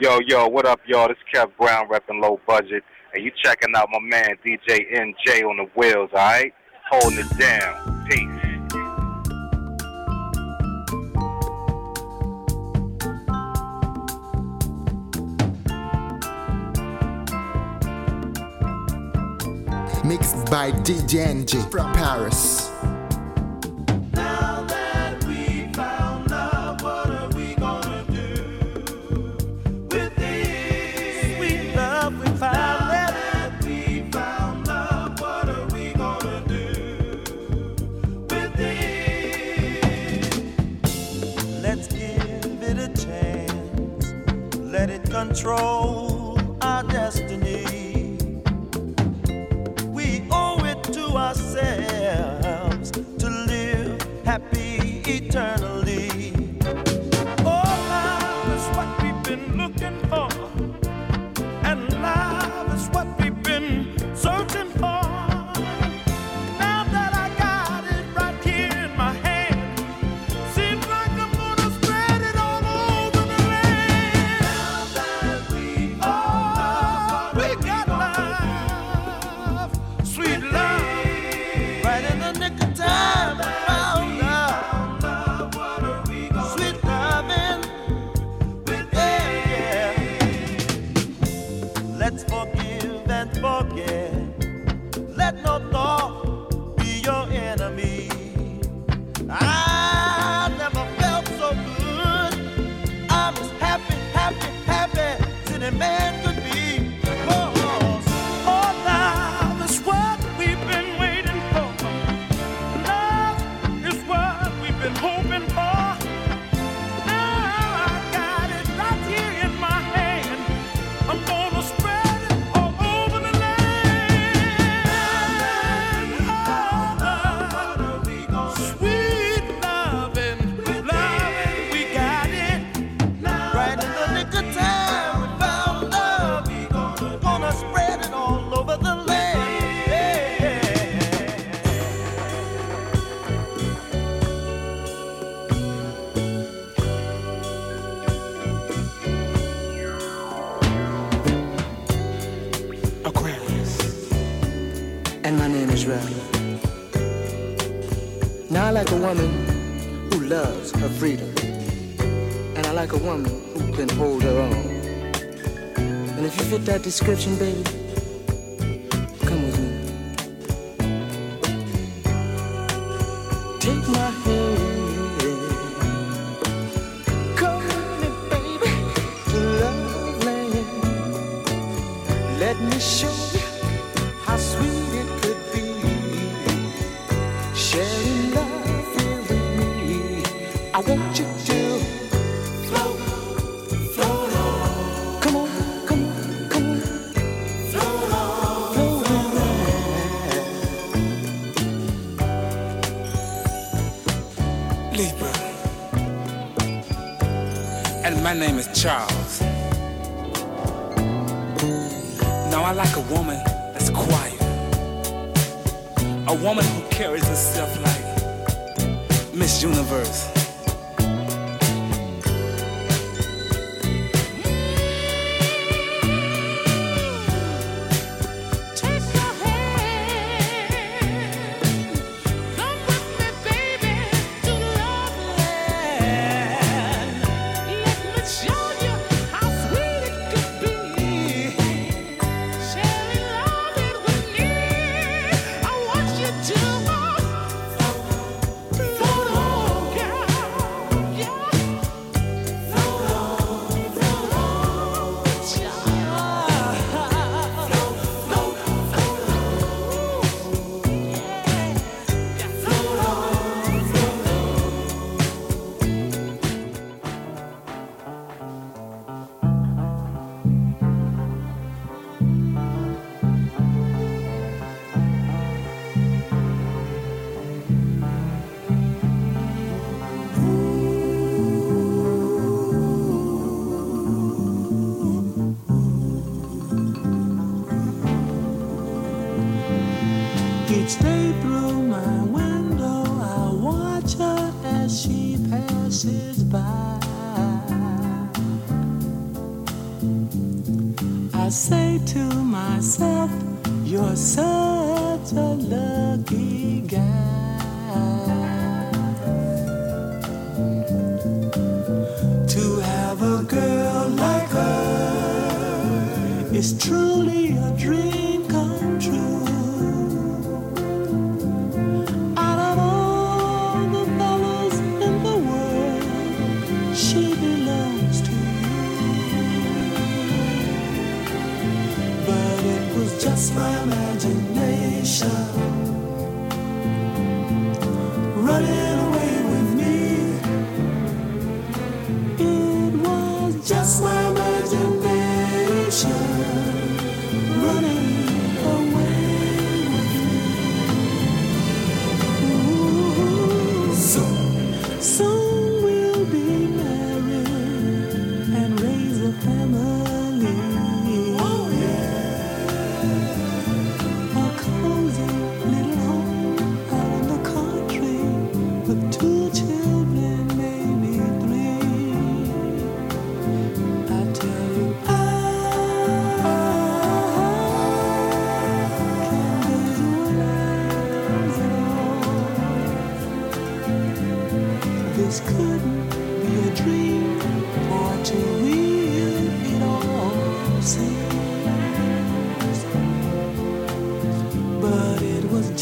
Yo, yo, what up, y'all? This is Kev Brown repping Low Budget, and you checking out my man DJ NJ on the wheels, all right? Holding it down. Peace. Mixed by DJ NJ from Paris. control our destiny. We owe it to ourselves to live happy eternally. can hold her own. And if you fit that description, baby, name is Charles. Now I like a woman that's quiet. A woman who carries herself like Miss Universe.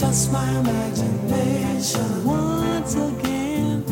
Just my imagination once again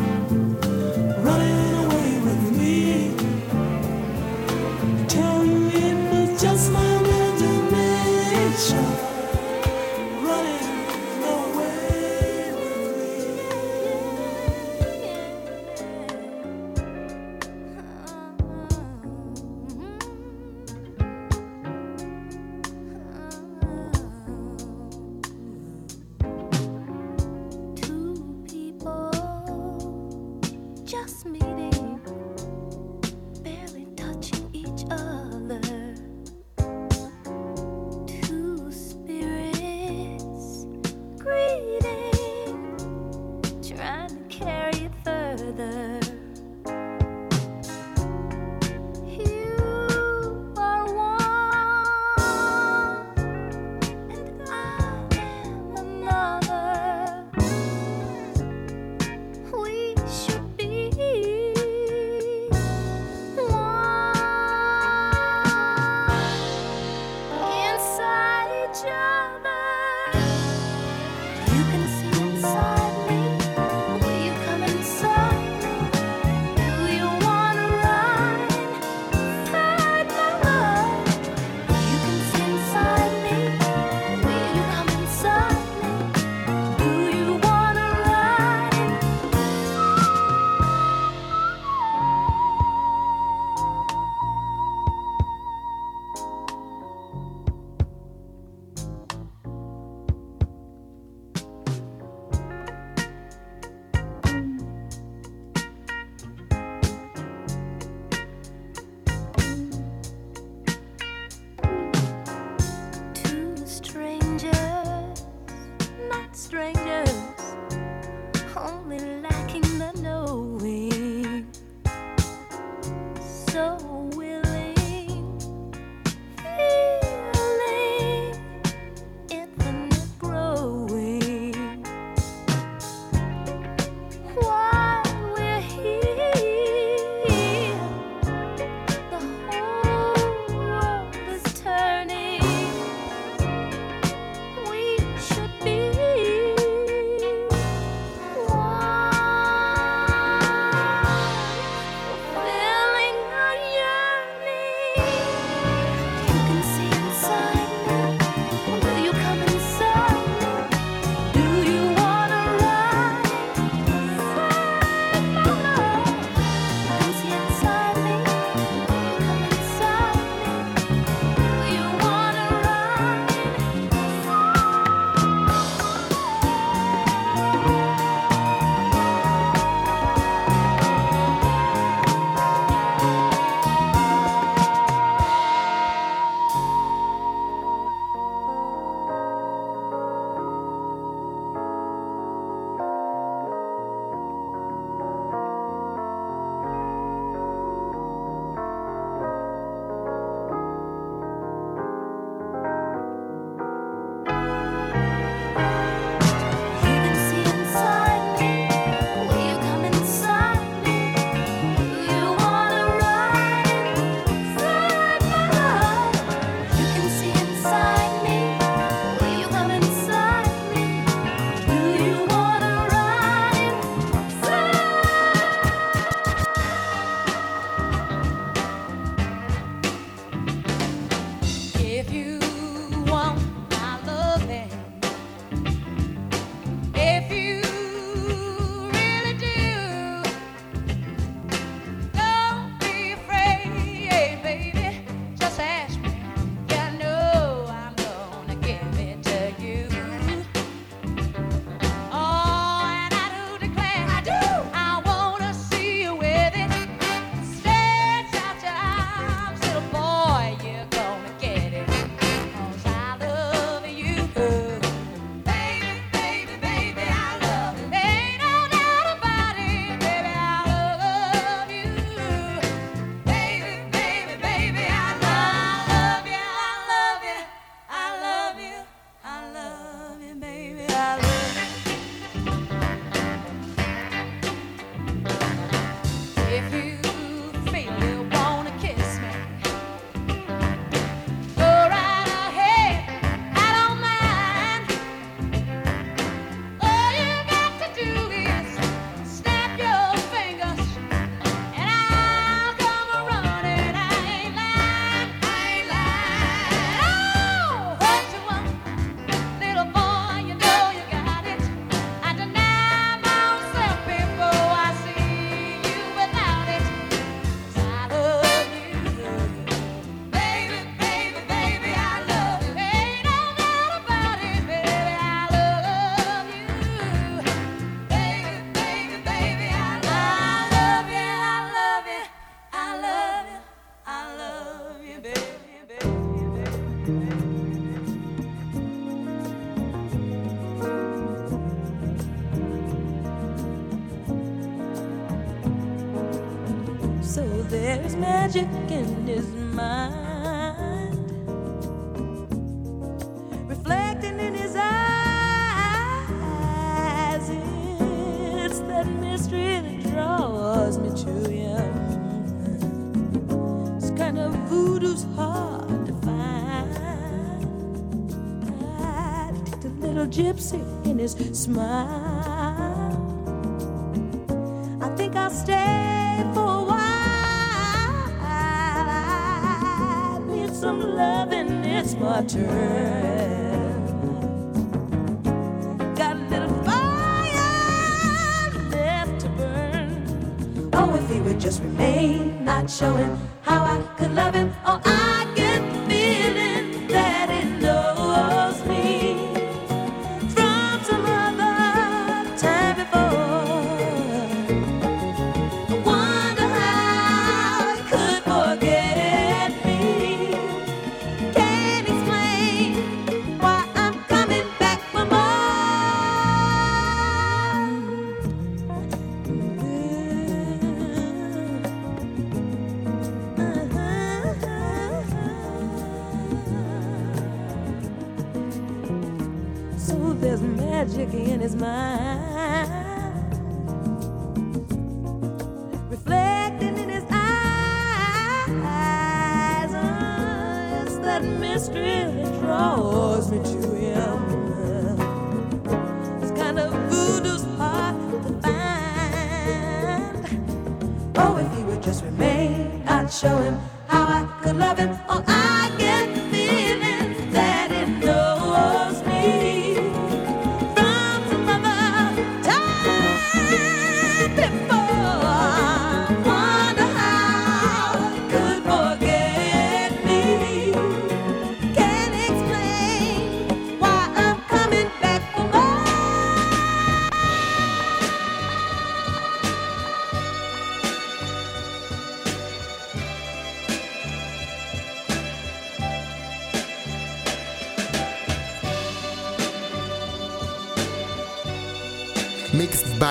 his smile. I think I'll stay for a while. I need some loving, it's my turn. Got a little fire left to burn. Oh, if he would just remain not showing how I could love him, oh, I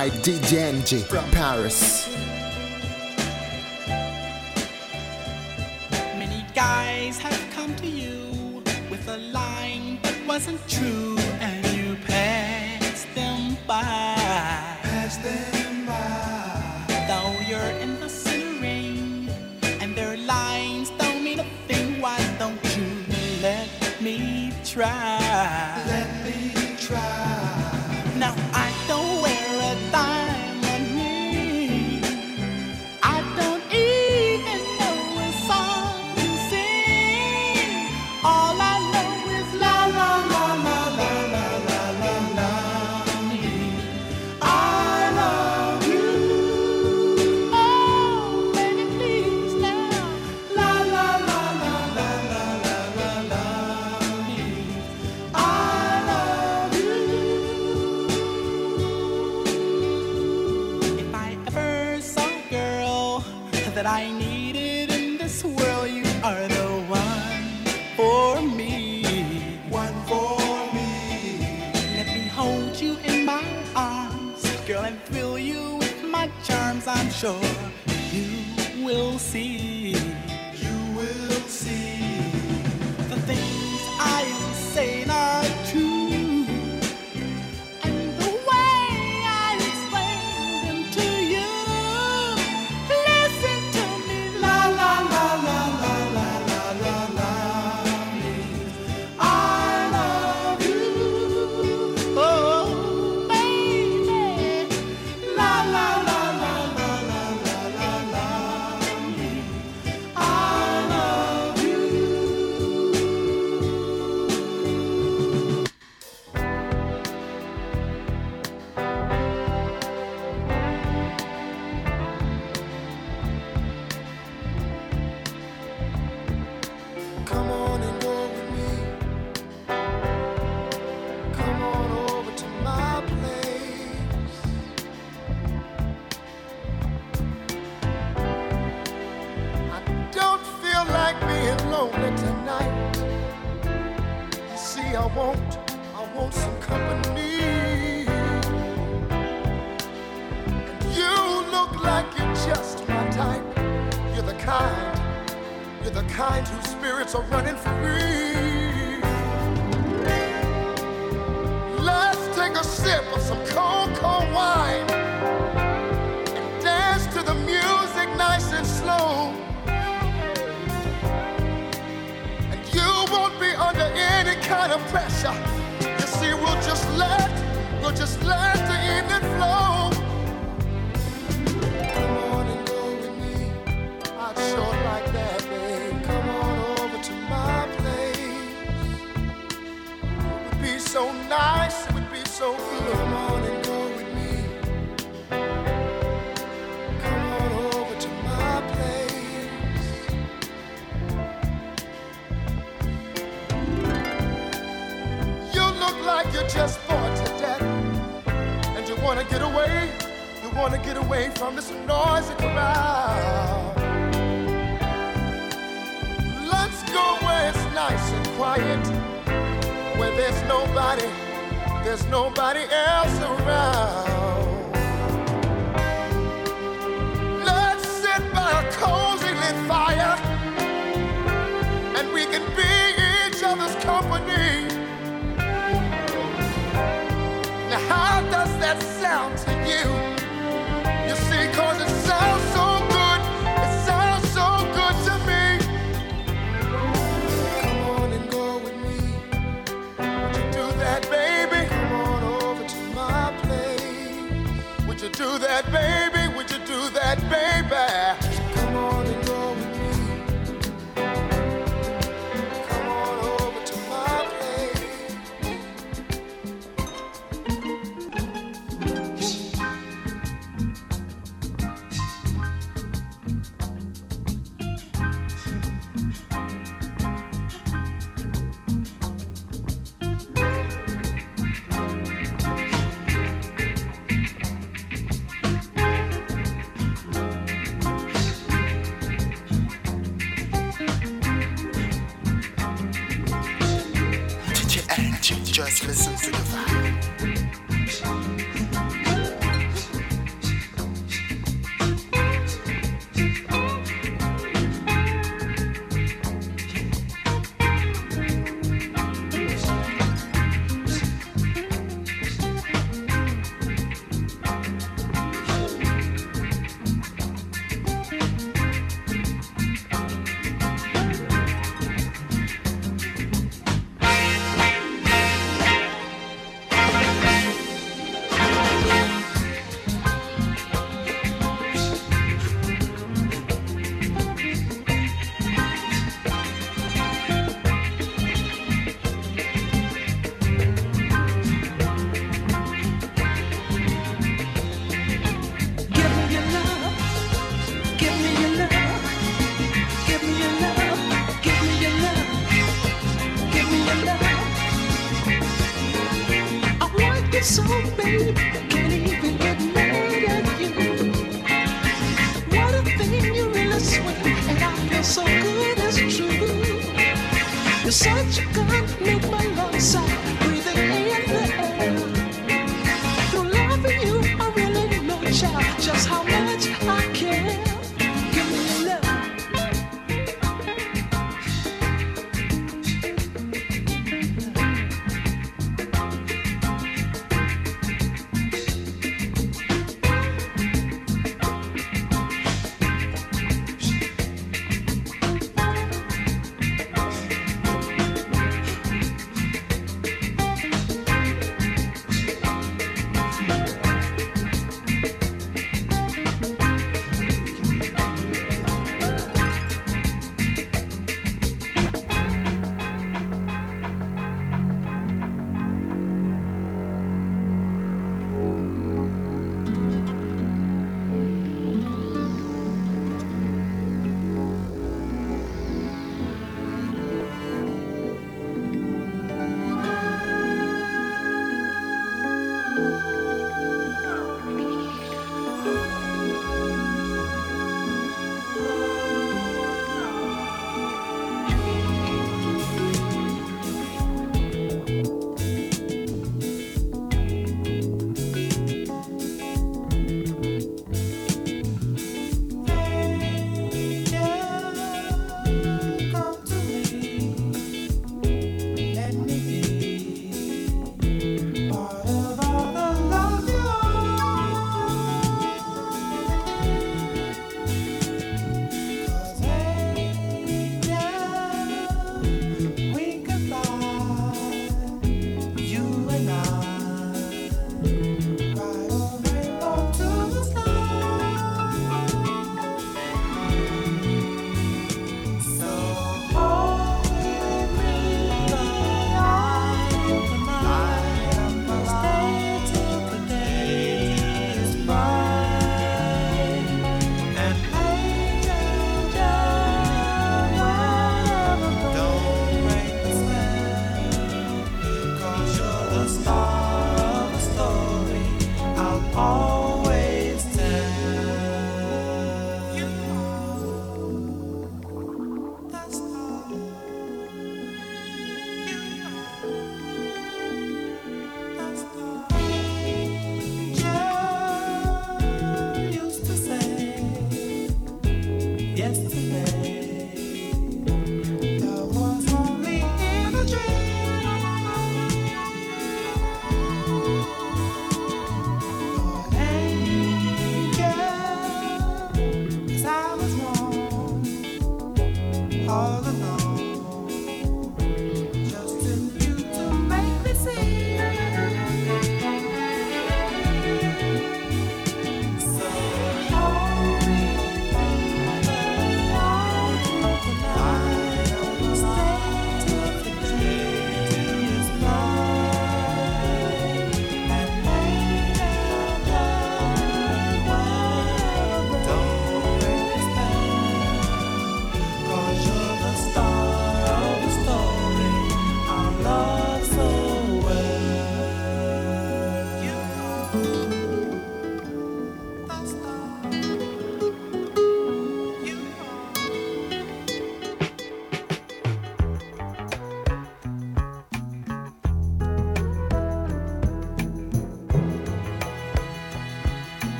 by DJ NJ from Paris. Just listen to the vibe.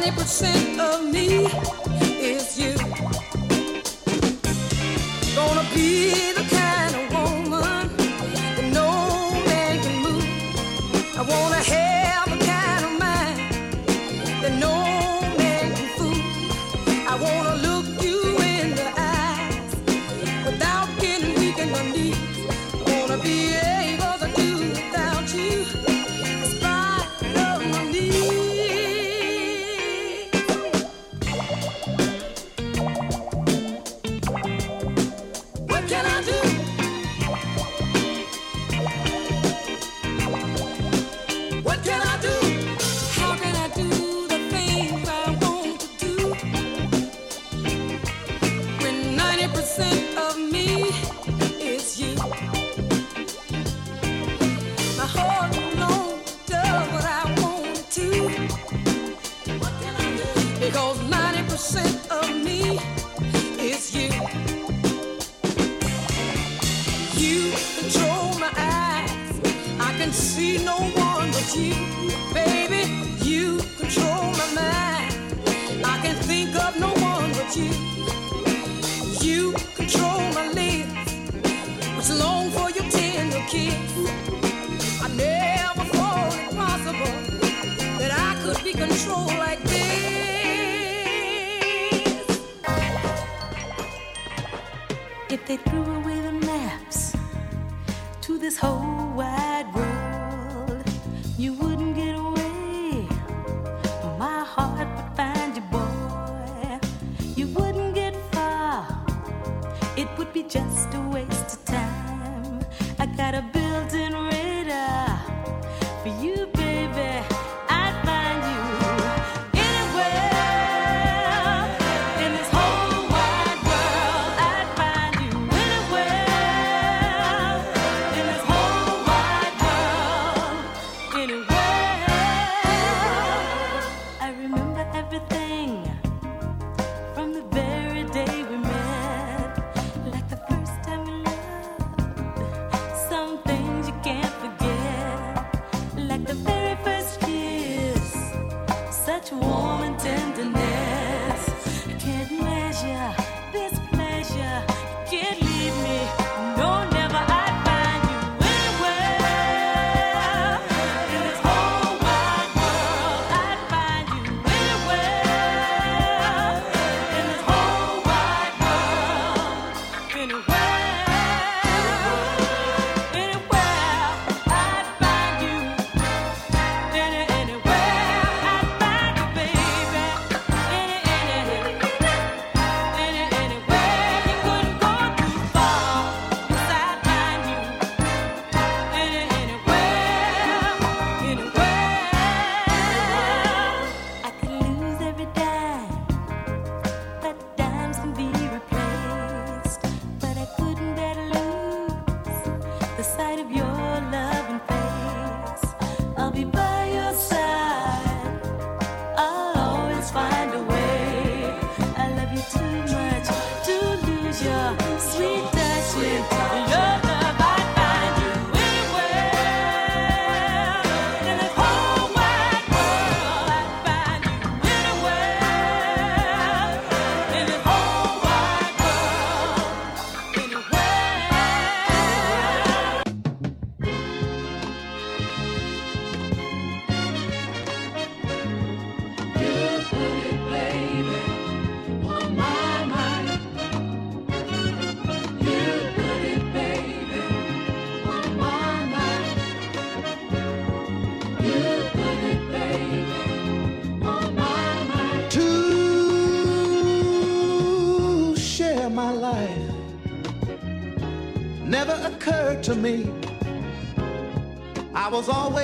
90% of me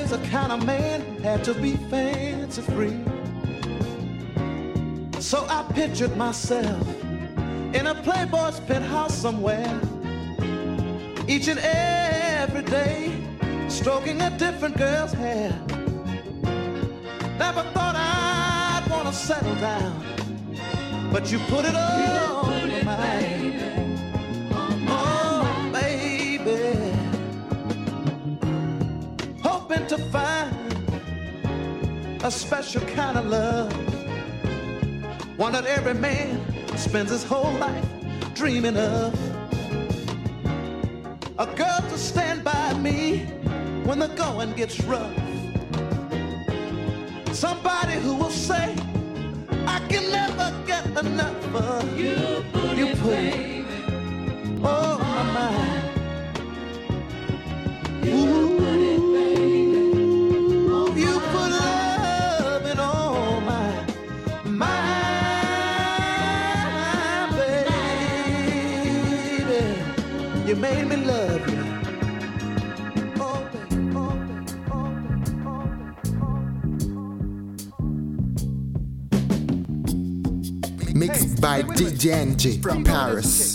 always a kind of man had to be fancy free. So I pictured myself in a playboy's penthouse somewhere, each and every day, stroking a different girl's hair. Never thought I'd wanna settle down, but you put it all. a special kind of love. One that every man spends his whole life dreaming of. A girl to stand by me when the going gets rough. Somebody who will say, I can never get enough of you, you put DJ NJ from Paris.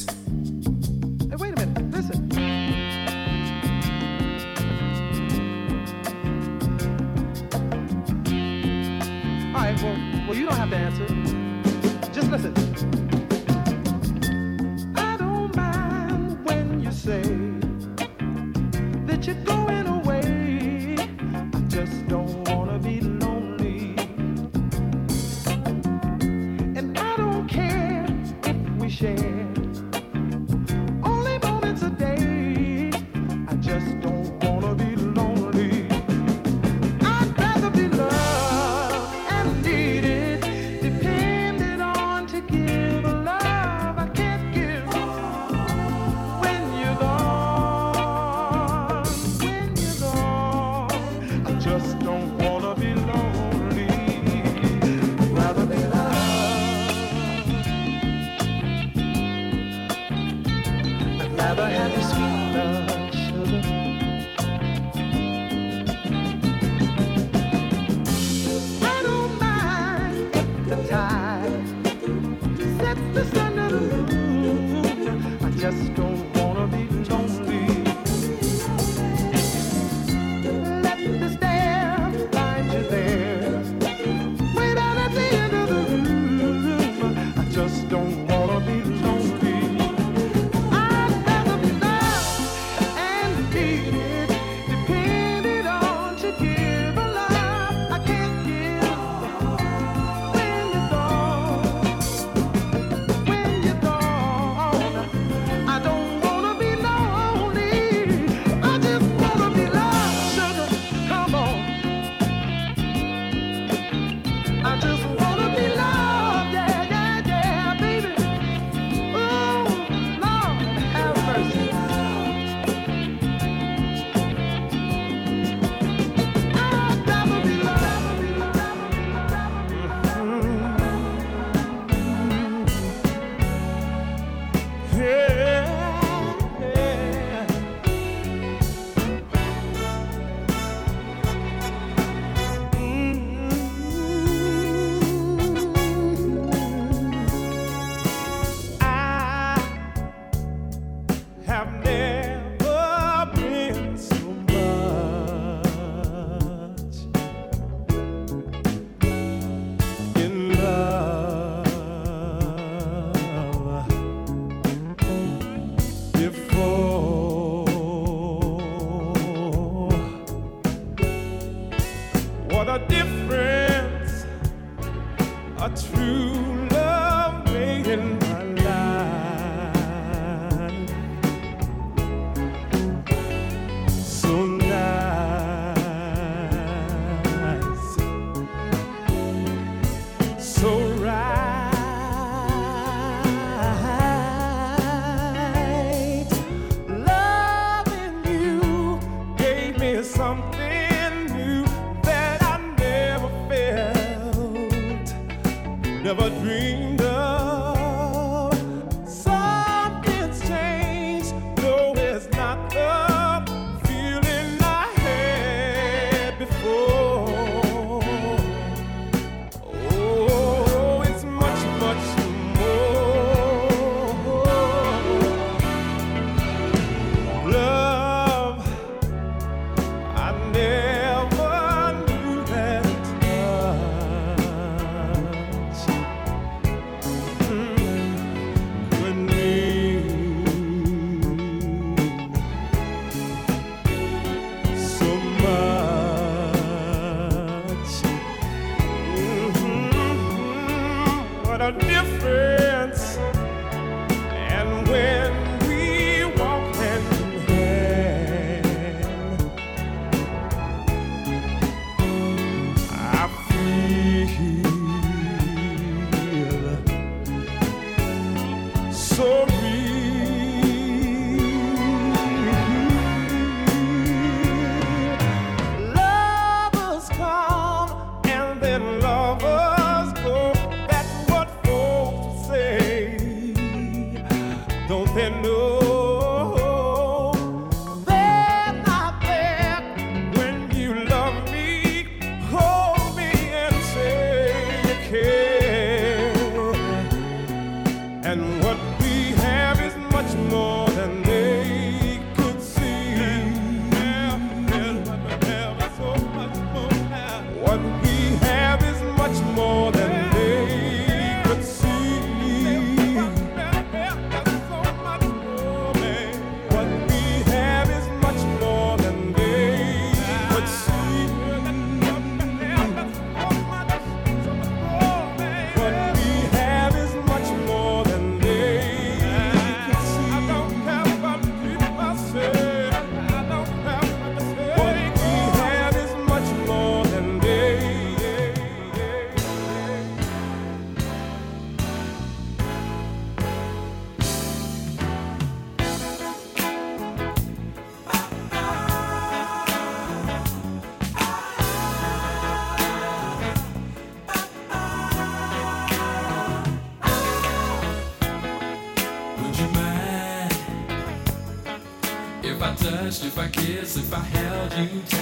If I held you tight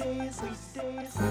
days, sweet days,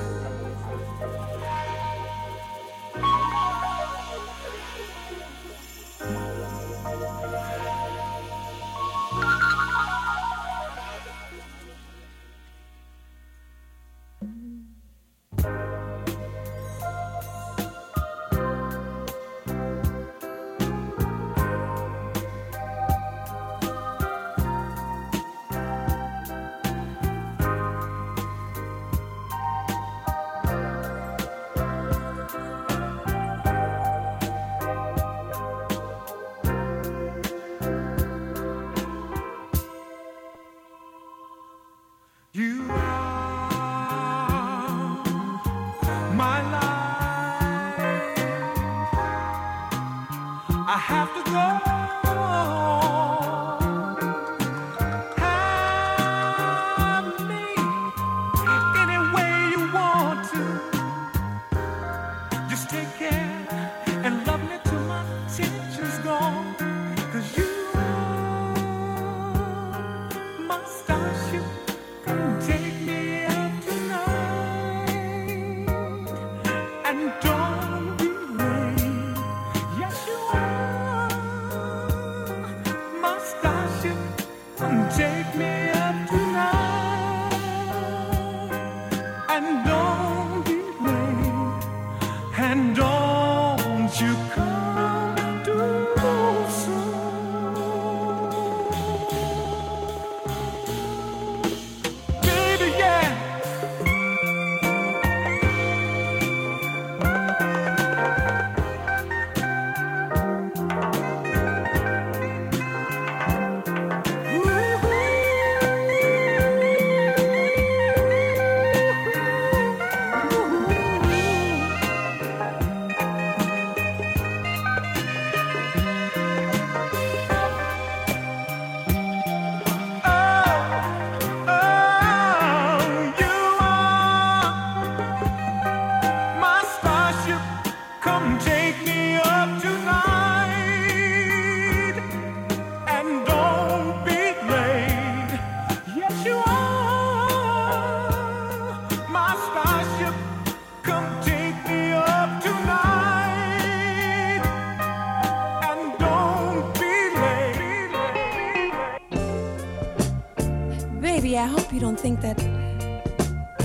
think that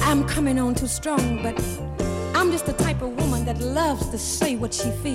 I'm coming on too strong, but I'm just the type of woman that loves to say what she feels.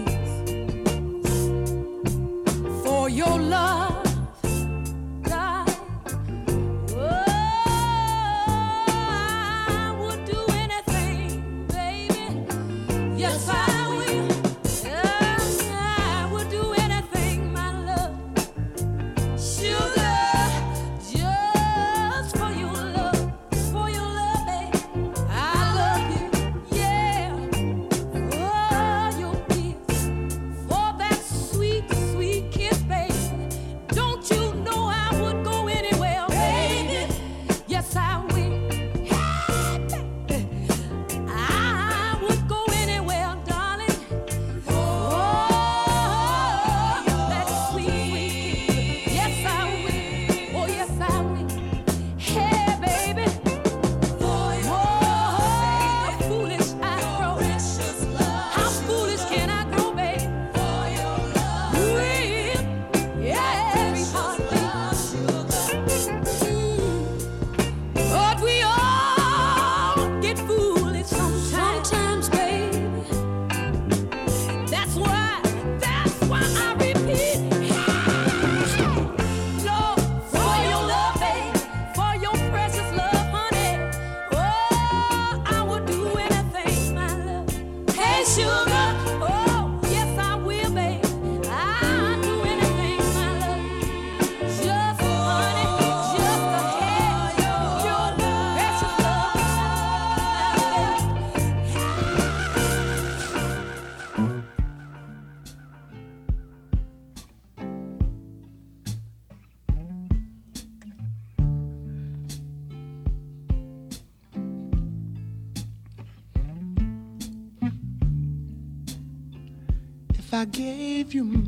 I gave you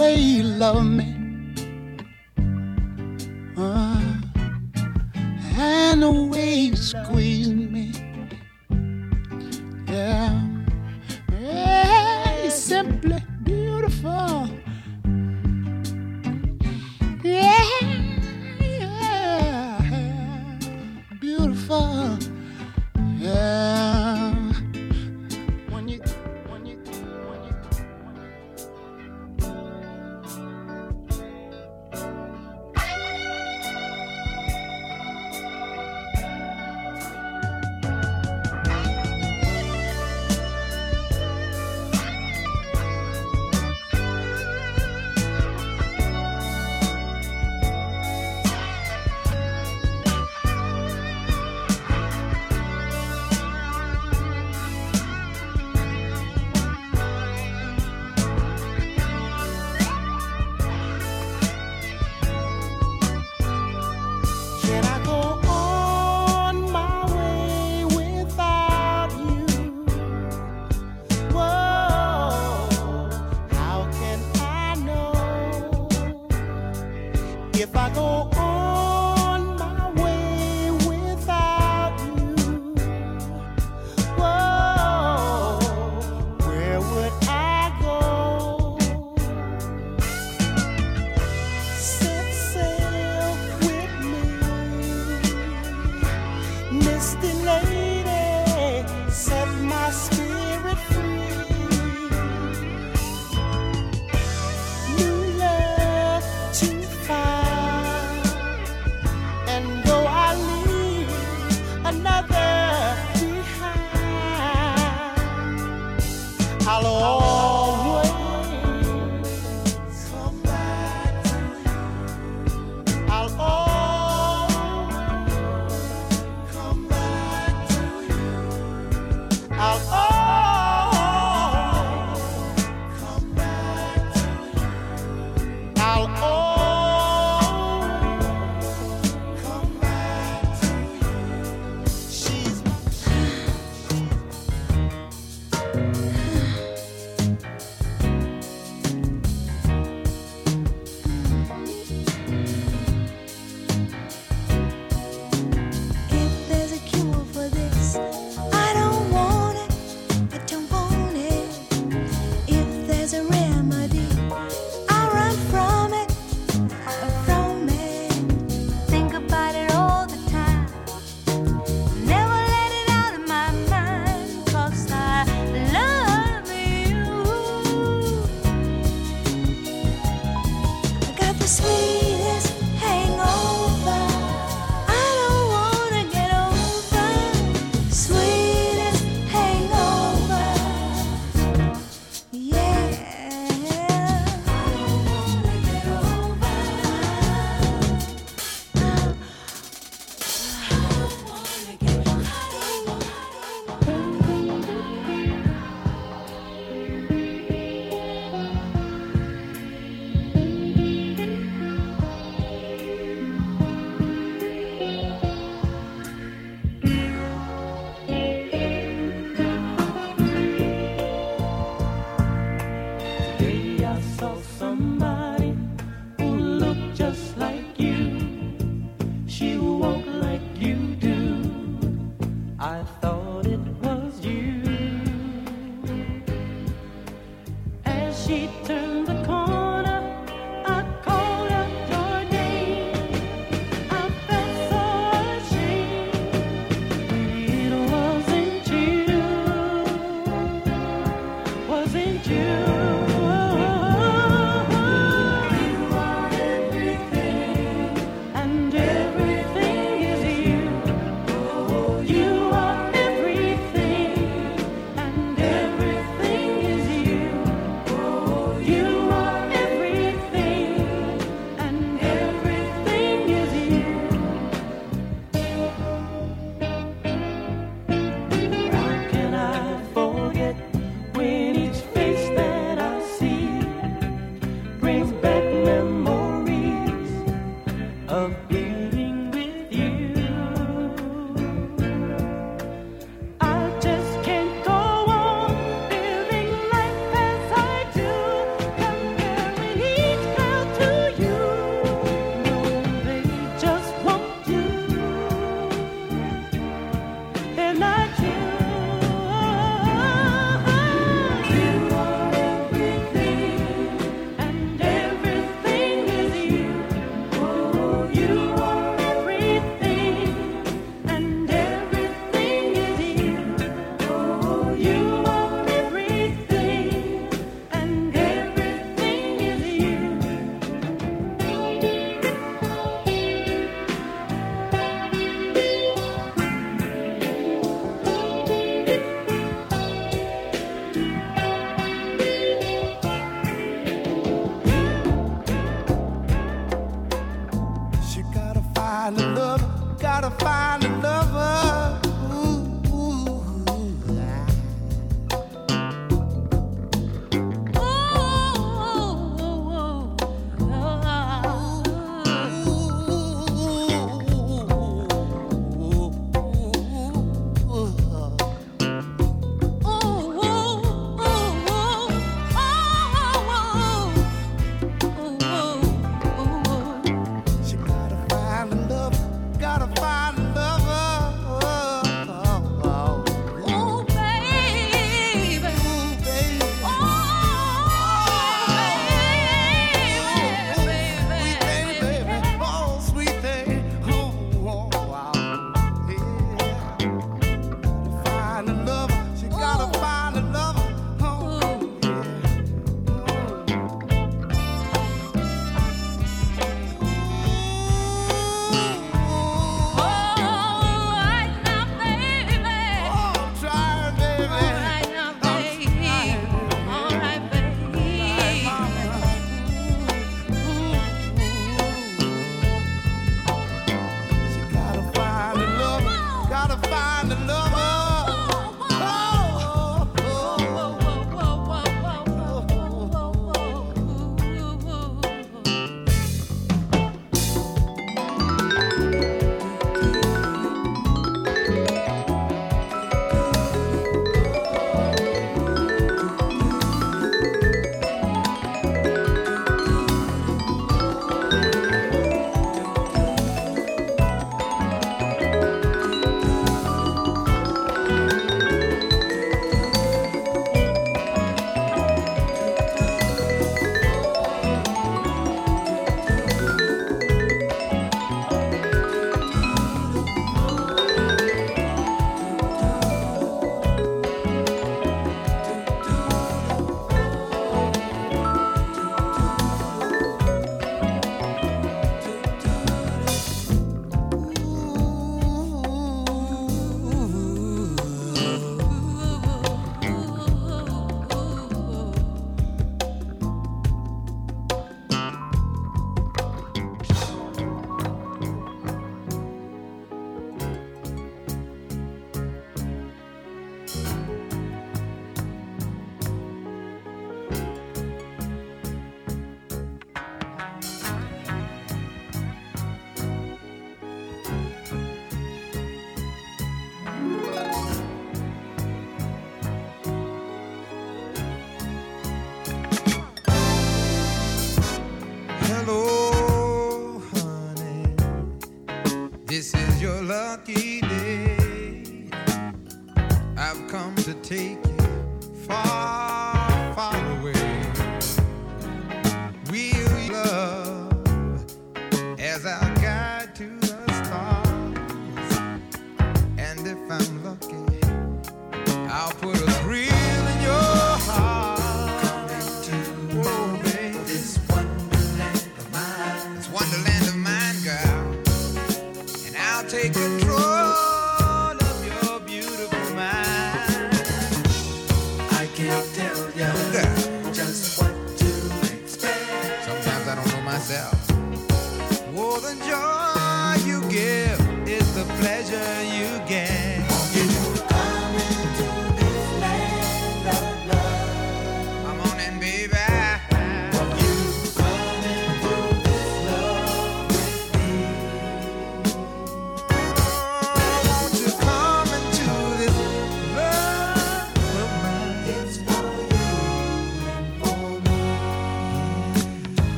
way you love me?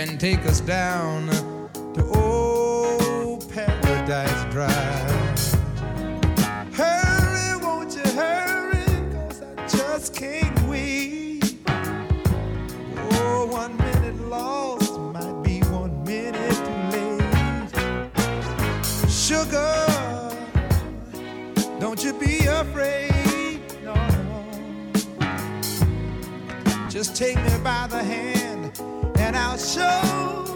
and take us down to old Paradise Drive. Hurry, won't you hurry? Cause I just can't wait. Oh, one minute lost might be one minute too late. Sugar, don't you be afraid. No, no. Just take me by the hand and I'll show.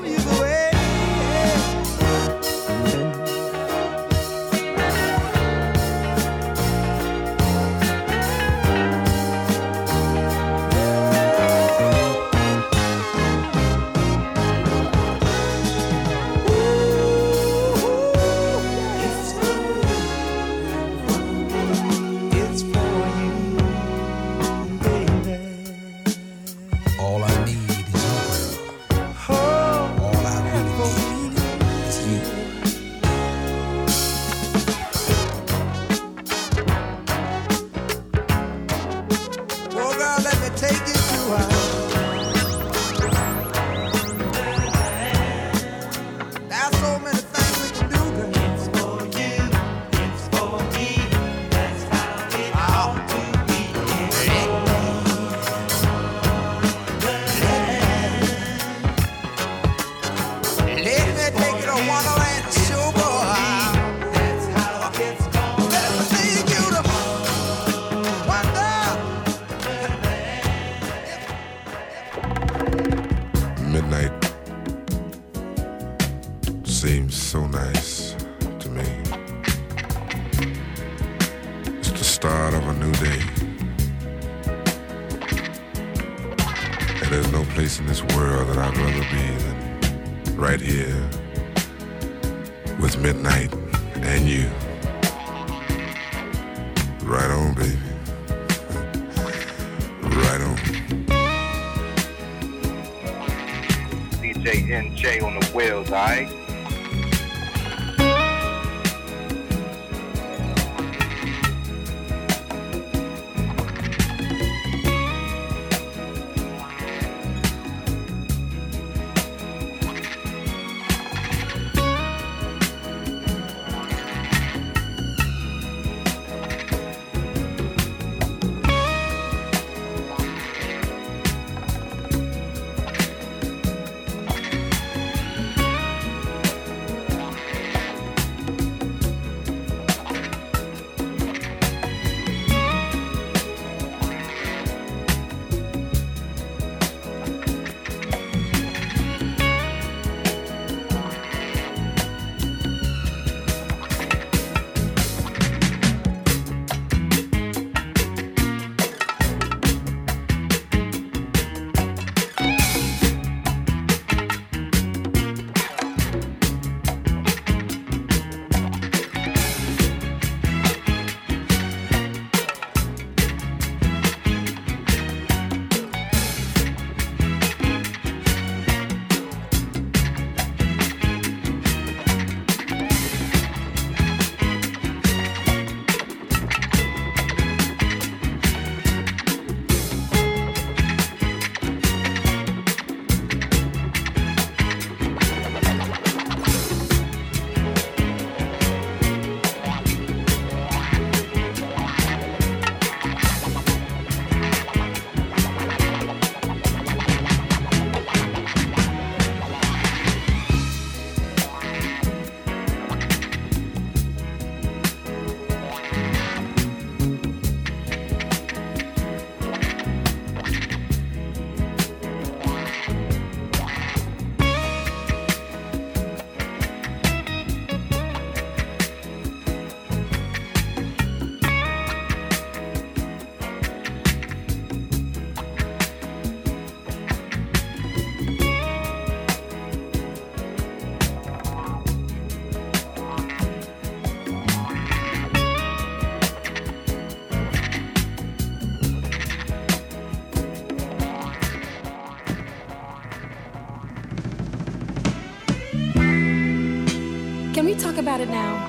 About it now?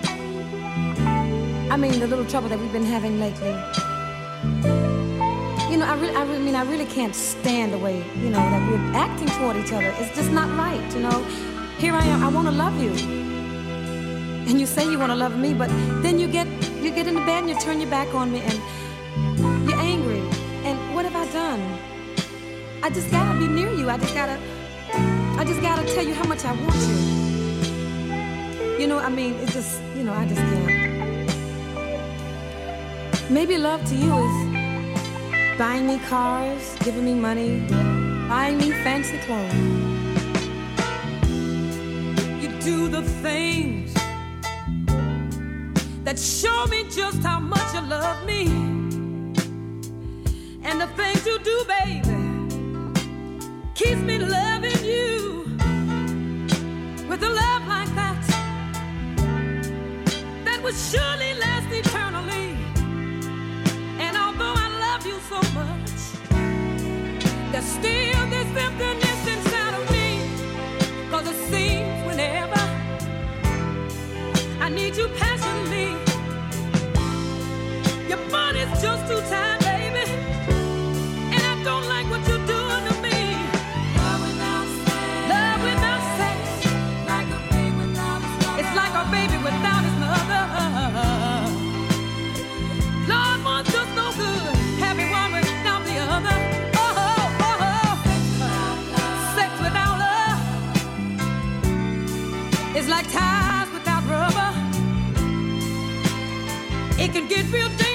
I mean, the little trouble that we've been having lately. You know, I really, I really mean, I really can't stand the way, you know, that we're acting toward each other. It's just not right, you know. Here I am, I want to love you. And you say you want to love me, but then you get, you get in the bed and you turn your back on me and you're angry. And what have I done? I just gotta be near you. I just gotta, I just gotta tell you how much I want you. You know, I mean, it's just, you know, I just can't. Maybe love to you is buying me cars, giving me money, buying me fancy clothes. You do the things that show me just how much you love me. It can get real dangerous.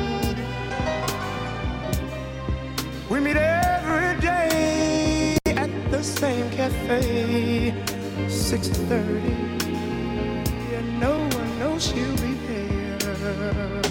Meet every day at the same cafe, 6:30, and no one knows she'll be there.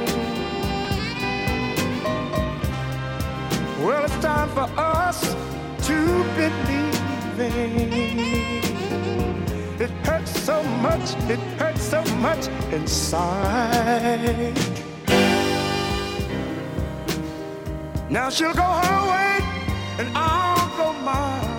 Well, it's time for us to believe. It hurts so much, it hurts so much inside. Now she'll go her way, and I'll go mine.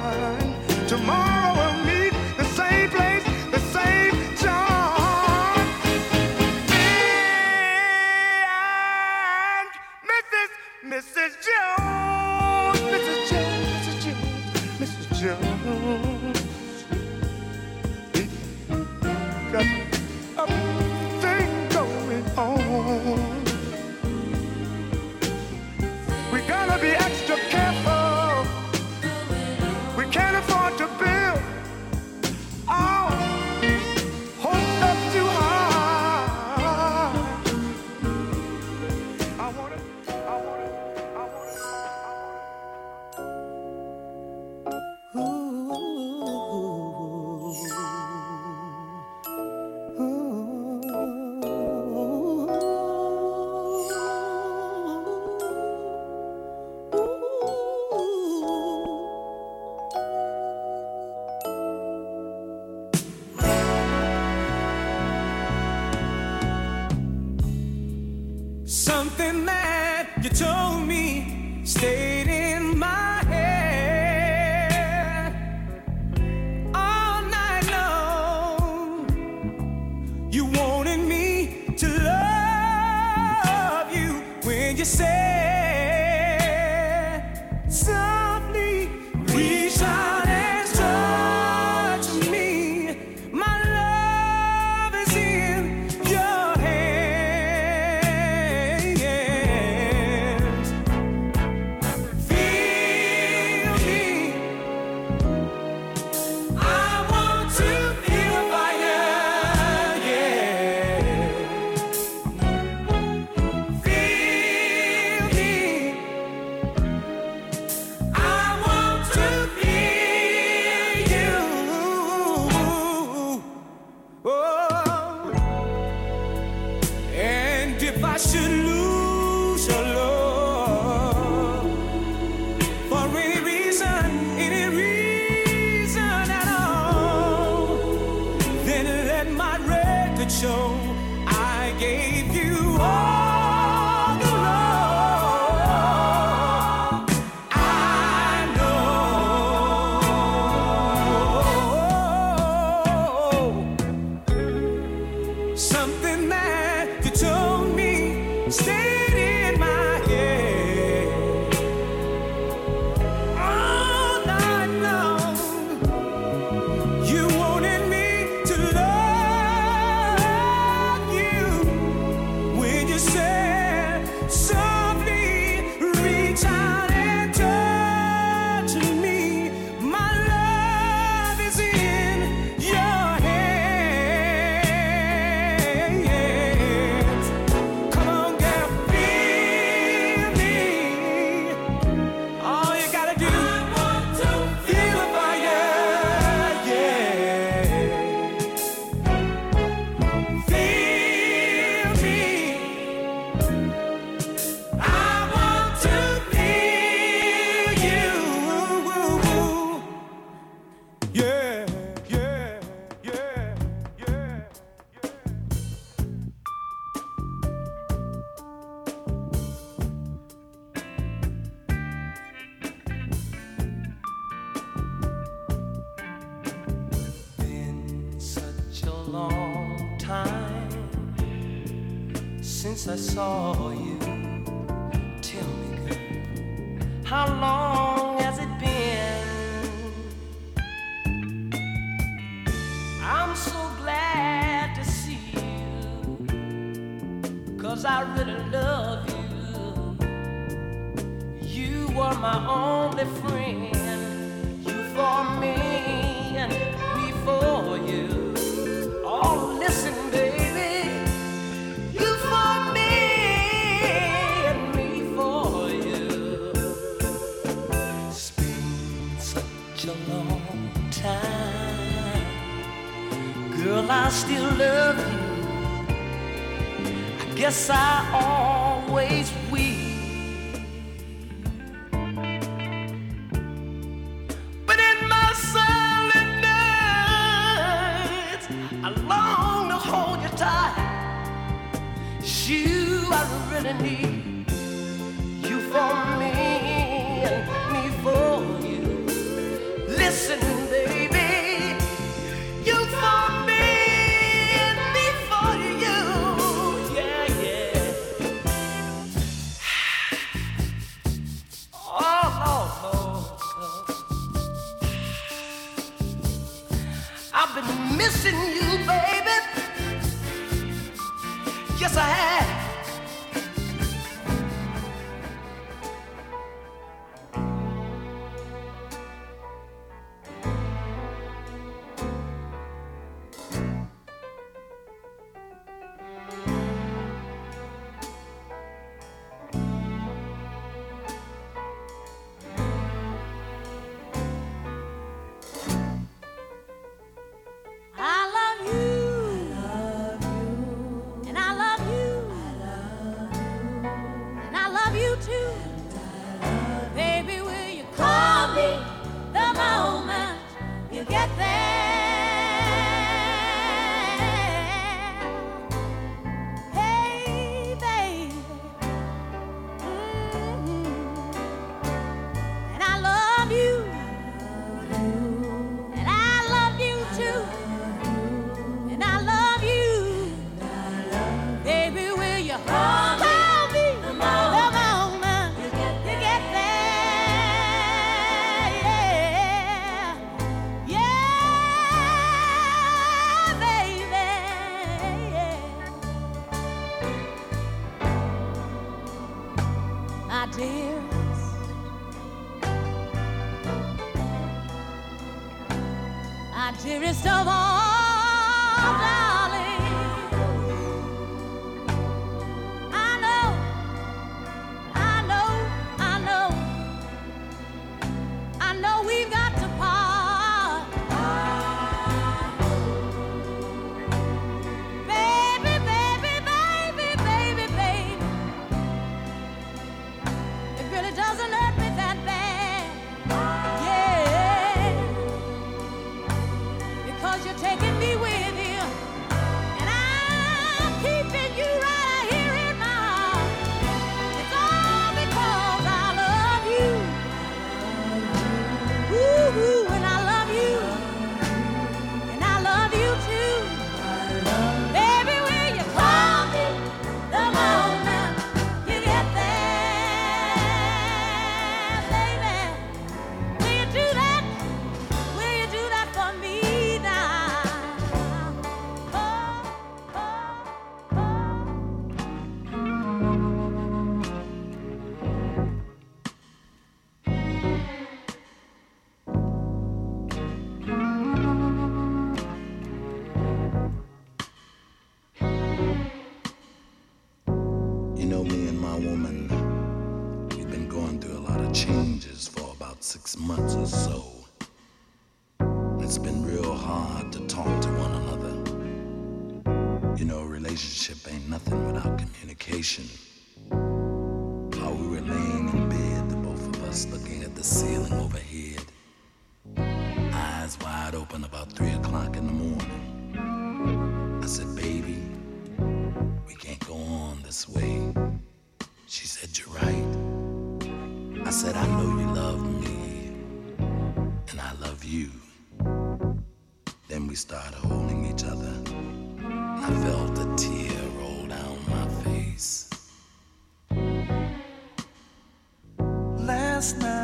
Last night,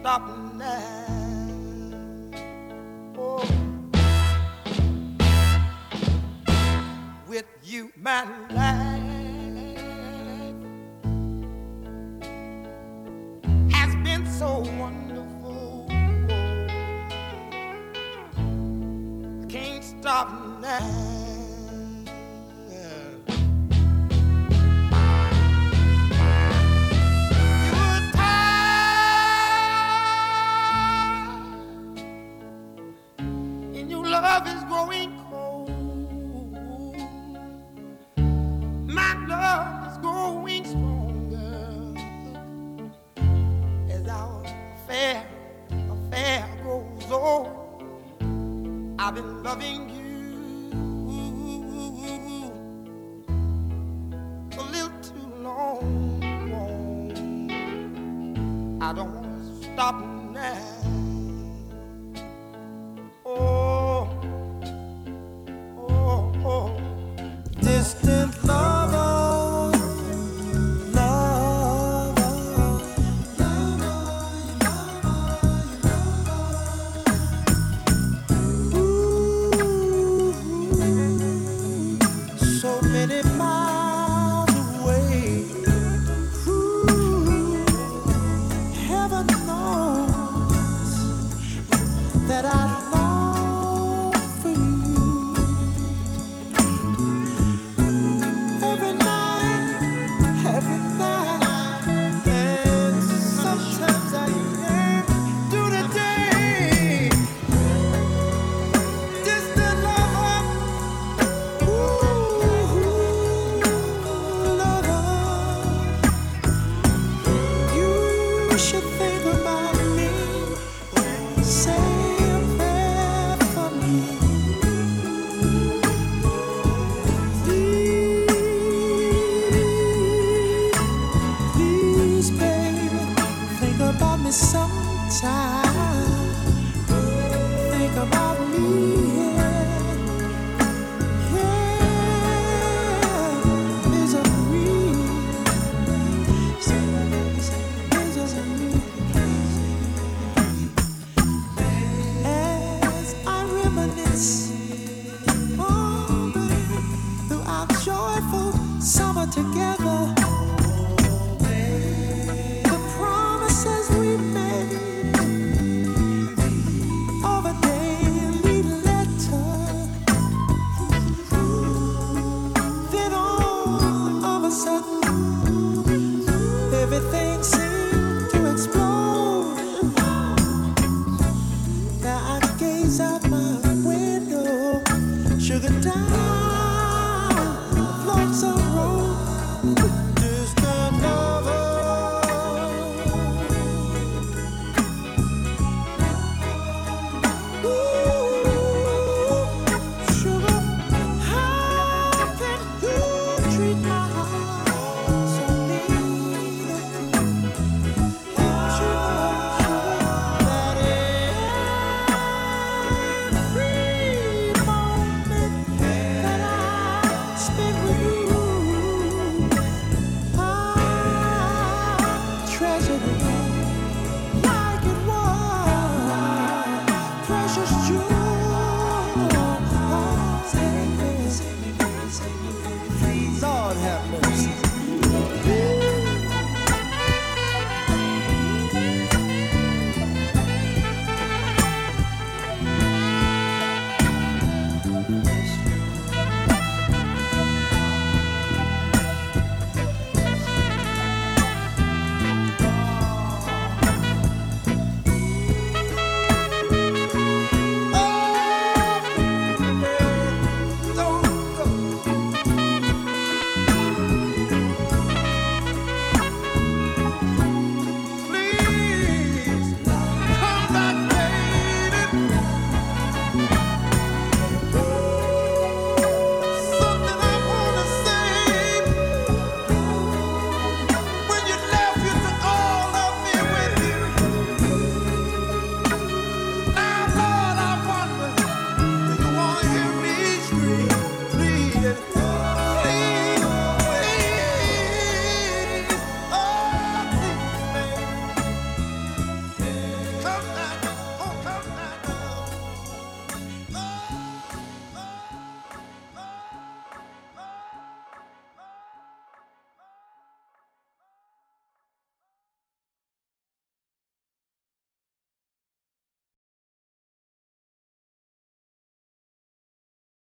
stop